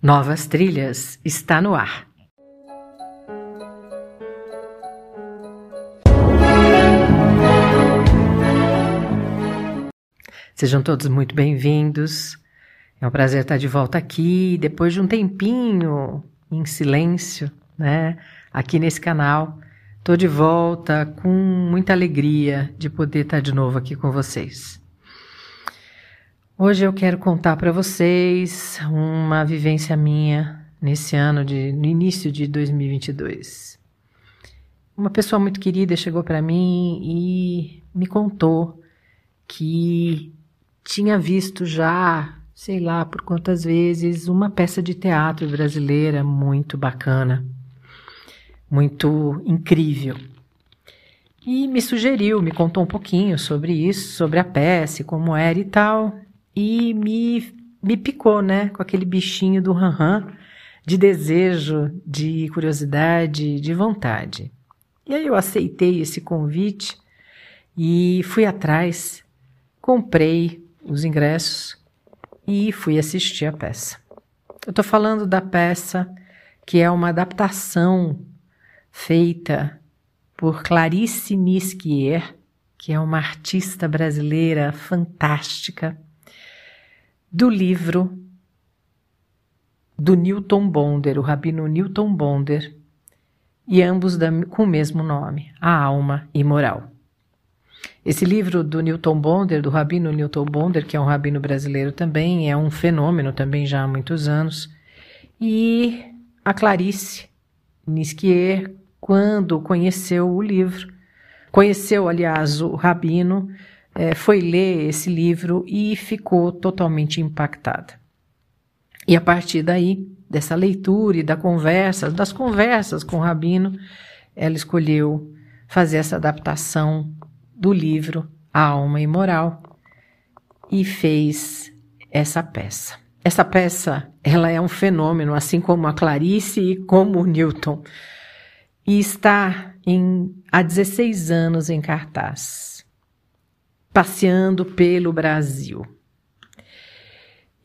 Novas Trilhas está no ar. Sejam todos muito bem-vindos. É um prazer estar de volta aqui depois de um tempinho em silêncio, né? Aqui nesse canal. Estou de volta com muita alegria de poder estar de novo aqui com vocês. Hoje eu quero contar para vocês uma vivência minha nesse ano de no início de 2022. Uma pessoa muito querida chegou para mim e me contou que tinha visto já, sei lá por quantas vezes, uma peça de teatro brasileira muito bacana, muito incrível. E me sugeriu, me contou um pouquinho sobre isso, sobre a peça, como era e tal e me, me picou, né? Com aquele bichinho do ranran, de desejo, de curiosidade, de vontade. E aí eu aceitei esse convite e fui atrás, comprei os ingressos e fui assistir a peça. Eu estou falando da peça que é uma adaptação feita por Clarice Nisquier, que é uma artista brasileira fantástica do livro do Newton Bonder, o rabino Newton Bonder, e ambos com o mesmo nome, A Alma Imoral. Esse livro do Newton Bonder, do rabino Newton Bonder, que é um rabino brasileiro também, é um fenômeno também já há muitos anos, e a Clarice Nisquier, quando conheceu o livro, conheceu, aliás, o rabino, é, foi ler esse livro e ficou totalmente impactada. E a partir daí, dessa leitura e da conversa, das conversas com o Rabino, ela escolheu fazer essa adaptação do livro A Alma Imoral e fez essa peça. Essa peça, ela é um fenômeno, assim como a Clarice e como o Newton, e está em, há 16 anos em cartaz passeando pelo Brasil.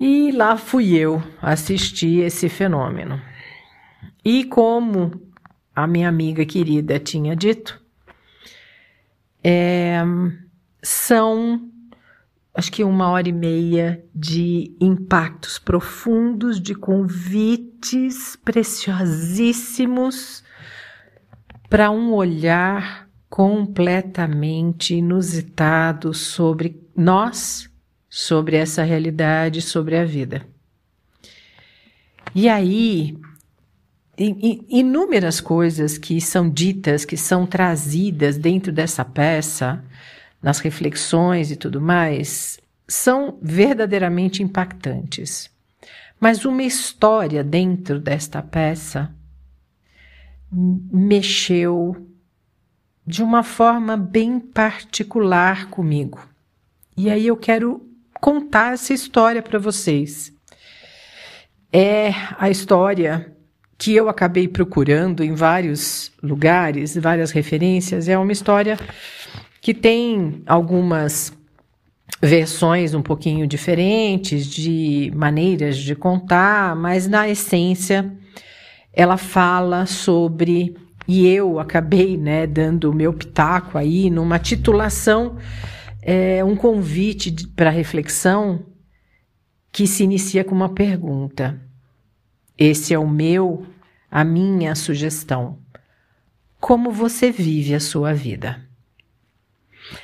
E lá fui eu assistir esse fenômeno. E como a minha amiga querida tinha dito, é, são acho que uma hora e meia de impactos profundos, de convites preciosíssimos para um olhar completamente inusitado sobre nós, sobre essa realidade, sobre a vida. E aí, inúmeras coisas que são ditas, que são trazidas dentro dessa peça, nas reflexões e tudo mais, são verdadeiramente impactantes. Mas uma história dentro desta peça mexeu de uma forma bem particular comigo. E aí eu quero contar essa história para vocês. É a história que eu acabei procurando em vários lugares, várias referências. É uma história que tem algumas versões um pouquinho diferentes, de maneiras de contar, mas na essência ela fala sobre e eu acabei né, dando o meu pitaco aí numa titulação, é, um convite para reflexão que se inicia com uma pergunta. Esse é o meu, a minha sugestão. Como você vive a sua vida?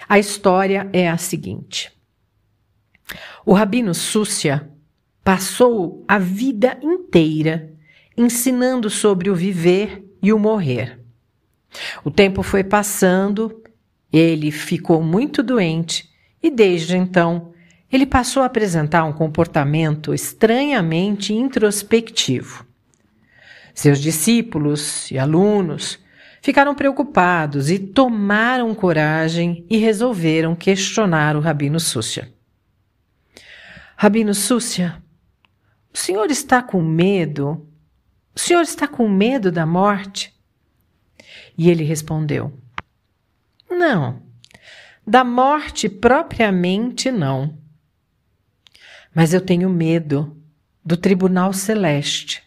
A história é a seguinte. O rabino Súcia passou a vida inteira ensinando sobre o viver e o morrer. O tempo foi passando, ele ficou muito doente e desde então ele passou a apresentar um comportamento estranhamente introspectivo. Seus discípulos e alunos ficaram preocupados e tomaram coragem e resolveram questionar o Rabino Súcia. Rabino Súcia, o senhor está com medo o senhor está com medo da morte? E ele respondeu: Não, da morte propriamente não. Mas eu tenho medo do Tribunal Celeste.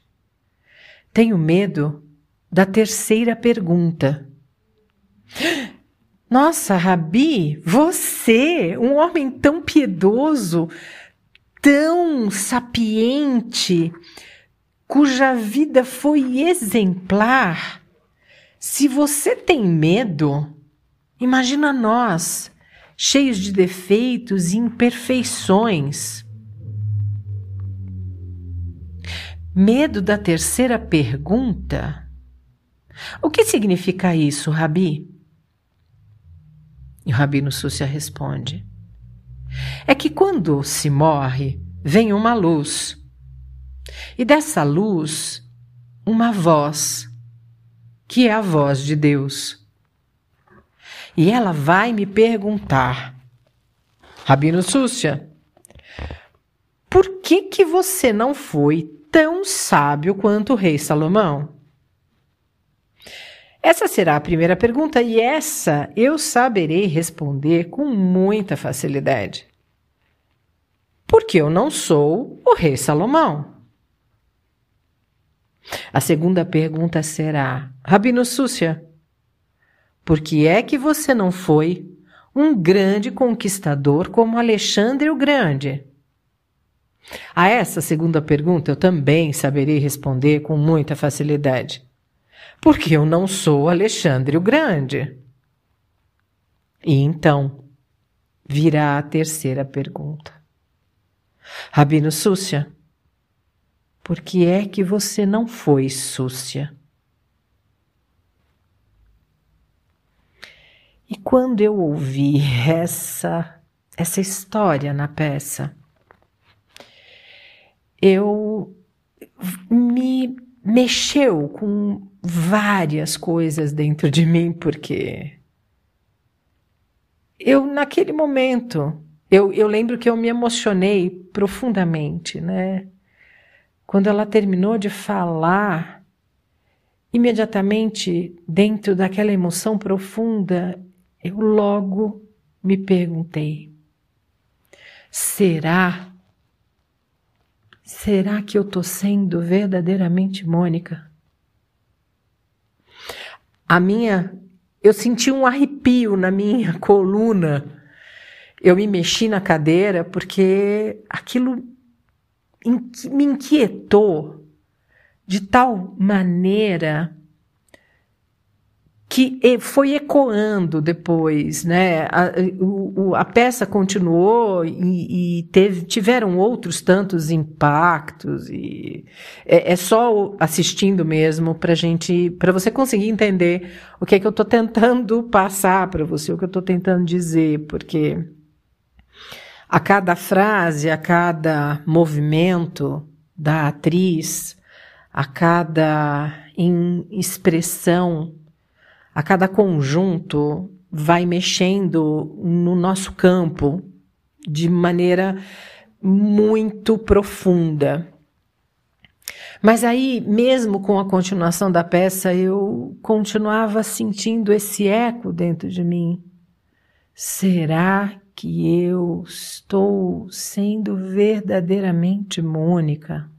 Tenho medo da terceira pergunta. Nossa, Rabi, você, um homem tão piedoso, tão sapiente, cuja vida foi exemplar. Se você tem medo, imagina nós, cheios de defeitos e imperfeições. Medo da terceira pergunta? O que significa isso, Rabi? E o Rabino Súcia responde: É que quando se morre, vem uma luz. E dessa luz, uma voz, que é a voz de Deus. E ela vai me perguntar: Rabino Súcia, por que que você não foi tão sábio quanto o rei Salomão? Essa será a primeira pergunta e essa eu saberei responder com muita facilidade. Porque eu não sou o rei Salomão. A segunda pergunta será: Rabino Súcia, por que é que você não foi um grande conquistador como Alexandre o Grande? A essa segunda pergunta eu também saberei responder com muita facilidade porque eu não sou Alexandre o Grande. E então virá a terceira pergunta. Rabino Súcia, por que é que você não foi Súcia? E quando eu ouvi essa essa história na peça, eu me mexeu com várias coisas dentro de mim, porque eu, naquele momento, eu, eu lembro que eu me emocionei profundamente, né? Quando ela terminou de falar, imediatamente, dentro daquela emoção profunda, eu logo me perguntei: será Será que eu estou sendo verdadeiramente Mônica? A minha. Eu senti um arrepio na minha coluna. Eu me mexi na cadeira porque aquilo me inquietou de tal maneira que foi ecoando depois, né? A, o, a peça continuou e, e teve, tiveram outros tantos impactos e é, é só assistindo mesmo para gente, para você conseguir entender o que é que eu estou tentando passar para você, o que eu estou tentando dizer, porque a cada frase, a cada movimento da atriz, a cada expressão a cada conjunto vai mexendo no nosso campo de maneira muito profunda. Mas aí, mesmo com a continuação da peça, eu continuava sentindo esse eco dentro de mim. Será que eu estou sendo verdadeiramente Mônica?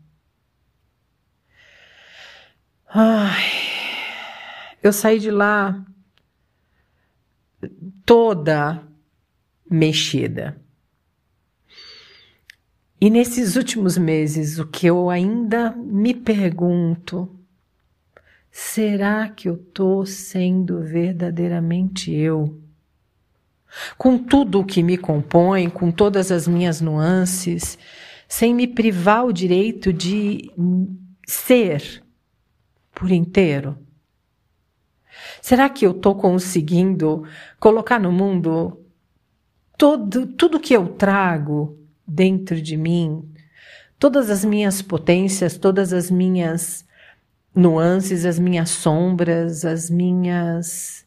Ai, eu saí de lá toda mexida. E nesses últimos meses, o que eu ainda me pergunto, será que eu estou sendo verdadeiramente eu? Com tudo o que me compõe, com todas as minhas nuances, sem me privar o direito de ser por inteiro? Será que eu estou conseguindo colocar no mundo todo, tudo que eu trago dentro de mim, todas as minhas potências, todas as minhas nuances, as minhas sombras, as minhas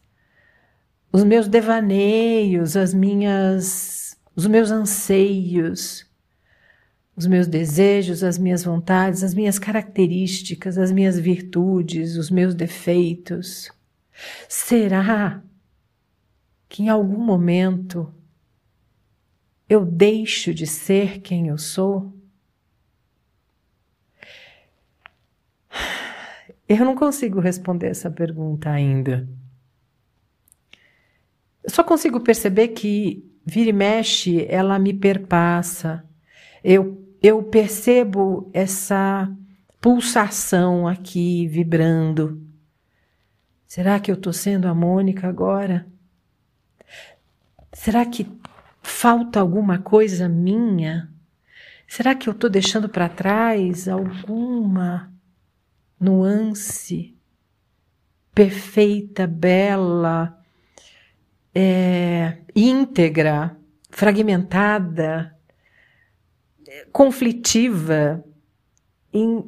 os meus devaneios, as minhas os meus anseios, os meus desejos, as minhas vontades, as minhas características, as minhas virtudes, os meus defeitos. Será que em algum momento eu deixo de ser quem eu sou? Eu não consigo responder essa pergunta ainda. Eu só consigo perceber que vira e mexe, ela me perpassa. Eu, eu percebo essa pulsação aqui vibrando. Será que eu estou sendo a Mônica agora? Será que falta alguma coisa minha? Será que eu estou deixando para trás alguma nuance perfeita, bela, é, íntegra, fragmentada, conflitiva? Em,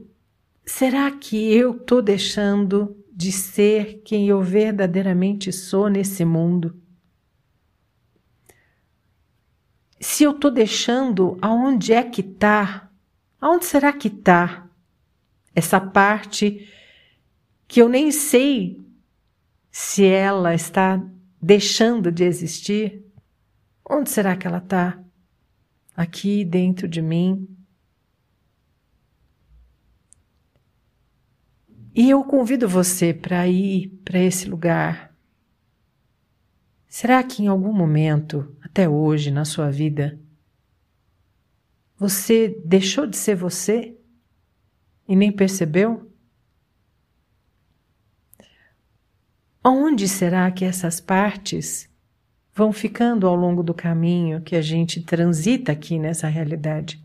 será que eu estou deixando de ser quem eu verdadeiramente sou nesse mundo? Se eu estou deixando, aonde é que está? Aonde será que está essa parte que eu nem sei se ela está deixando de existir? Onde será que ela está? Aqui dentro de mim? E eu convido você para ir para esse lugar. Será que em algum momento, até hoje na sua vida, você deixou de ser você e nem percebeu? Onde será que essas partes vão ficando ao longo do caminho que a gente transita aqui nessa realidade?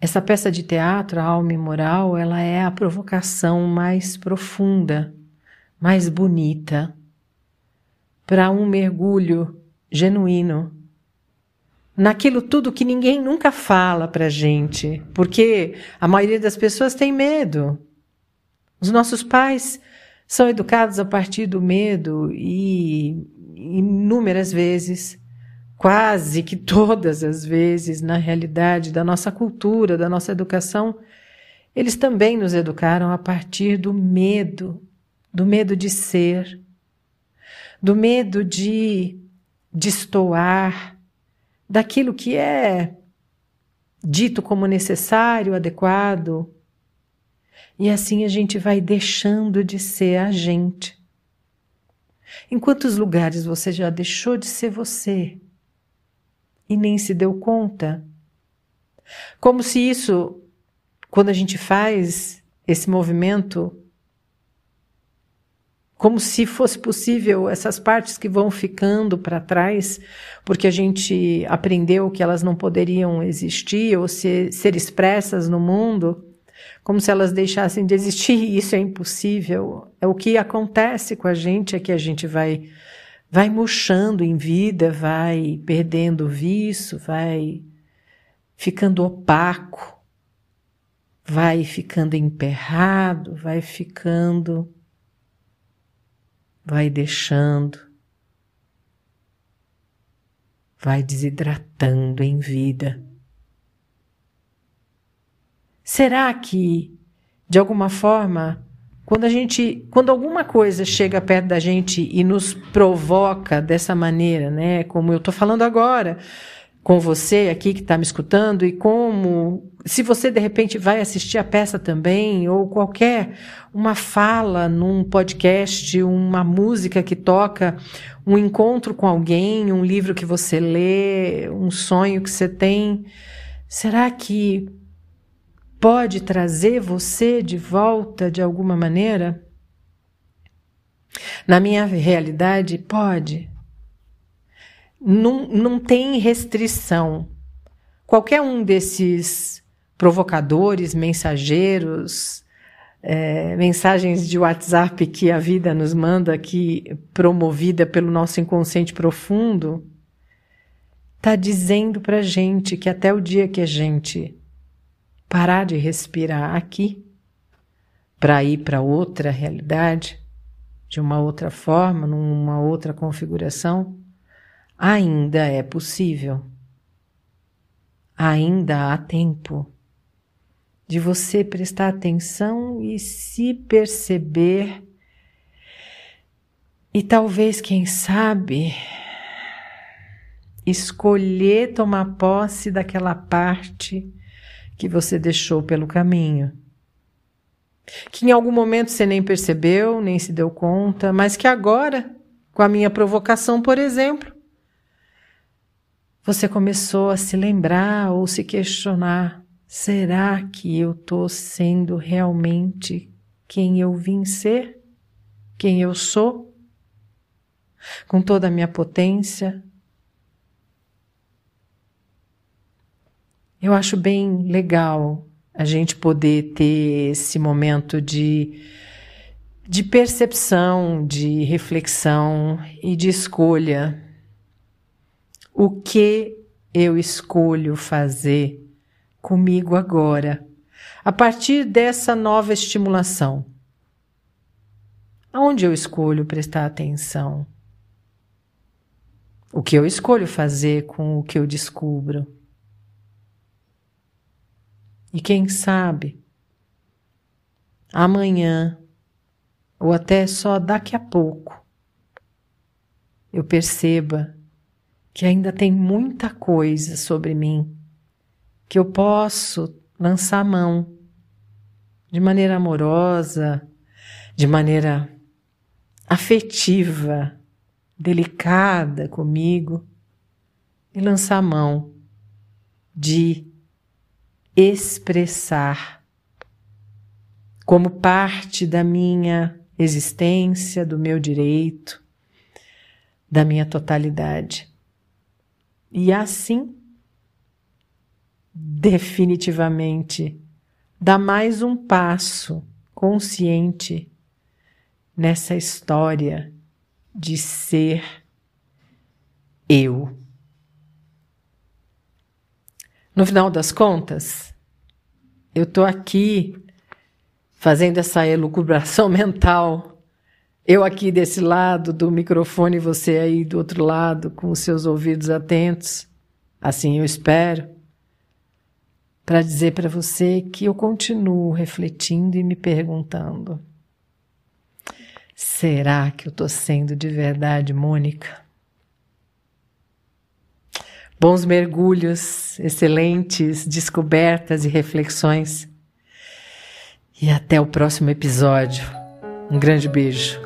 Essa peça de teatro, a alma imoral, ela é a provocação mais profunda, mais bonita, para um mergulho genuíno naquilo tudo que ninguém nunca fala para gente, porque a maioria das pessoas tem medo. Os nossos pais são educados a partir do medo e inúmeras vezes quase que todas as vezes, na realidade da nossa cultura, da nossa educação, eles também nos educaram a partir do medo, do medo de ser, do medo de destoar daquilo que é dito como necessário, adequado. E assim a gente vai deixando de ser a gente. Em quantos lugares você já deixou de ser você? e nem se deu conta. Como se isso, quando a gente faz esse movimento, como se fosse possível essas partes que vão ficando para trás, porque a gente aprendeu que elas não poderiam existir ou ser, ser expressas no mundo, como se elas deixassem de existir, isso é impossível. É o que acontece com a gente, é que a gente vai vai murchando em vida, vai perdendo o vício, vai ficando opaco, vai ficando emperrado, vai ficando, vai deixando, vai desidratando em vida. Será que, de alguma forma, quando a gente, quando alguma coisa chega perto da gente e nos provoca dessa maneira, né? Como eu estou falando agora com você aqui que está me escutando e como se você de repente vai assistir a peça também ou qualquer uma fala num podcast, uma música que toca, um encontro com alguém, um livro que você lê, um sonho que você tem, será que pode trazer você de volta de alguma maneira? Na minha realidade, pode. Não, não tem restrição. Qualquer um desses provocadores, mensageiros, é, mensagens de WhatsApp que a vida nos manda aqui, promovida pelo nosso inconsciente profundo, está dizendo para gente que até o dia que a gente parar de respirar aqui para ir para outra realidade, de uma outra forma, numa outra configuração, ainda é possível. Ainda há tempo de você prestar atenção e se perceber. E talvez, quem sabe, escolher tomar posse daquela parte que você deixou pelo caminho, que em algum momento você nem percebeu, nem se deu conta, mas que agora, com a minha provocação, por exemplo, você começou a se lembrar ou se questionar: será que eu estou sendo realmente quem eu vim ser? Quem eu sou? Com toda a minha potência? Eu acho bem legal a gente poder ter esse momento de, de percepção, de reflexão e de escolha. O que eu escolho fazer comigo agora, a partir dessa nova estimulação? Aonde eu escolho prestar atenção? O que eu escolho fazer com o que eu descubro? E quem sabe, amanhã, ou até só daqui a pouco, eu perceba que ainda tem muita coisa sobre mim que eu posso lançar a mão de maneira amorosa, de maneira afetiva, delicada comigo e lançar a mão de expressar como parte da minha existência, do meu direito, da minha totalidade. E assim, definitivamente, dá mais um passo consciente nessa história de ser eu. No final das contas, eu estou aqui fazendo essa elucubração mental. Eu aqui desse lado do microfone, você aí do outro lado, com os seus ouvidos atentos. Assim eu espero. Para dizer para você que eu continuo refletindo e me perguntando: será que eu estou sendo de verdade Mônica? Bons mergulhos, excelentes descobertas e reflexões. E até o próximo episódio. Um grande beijo.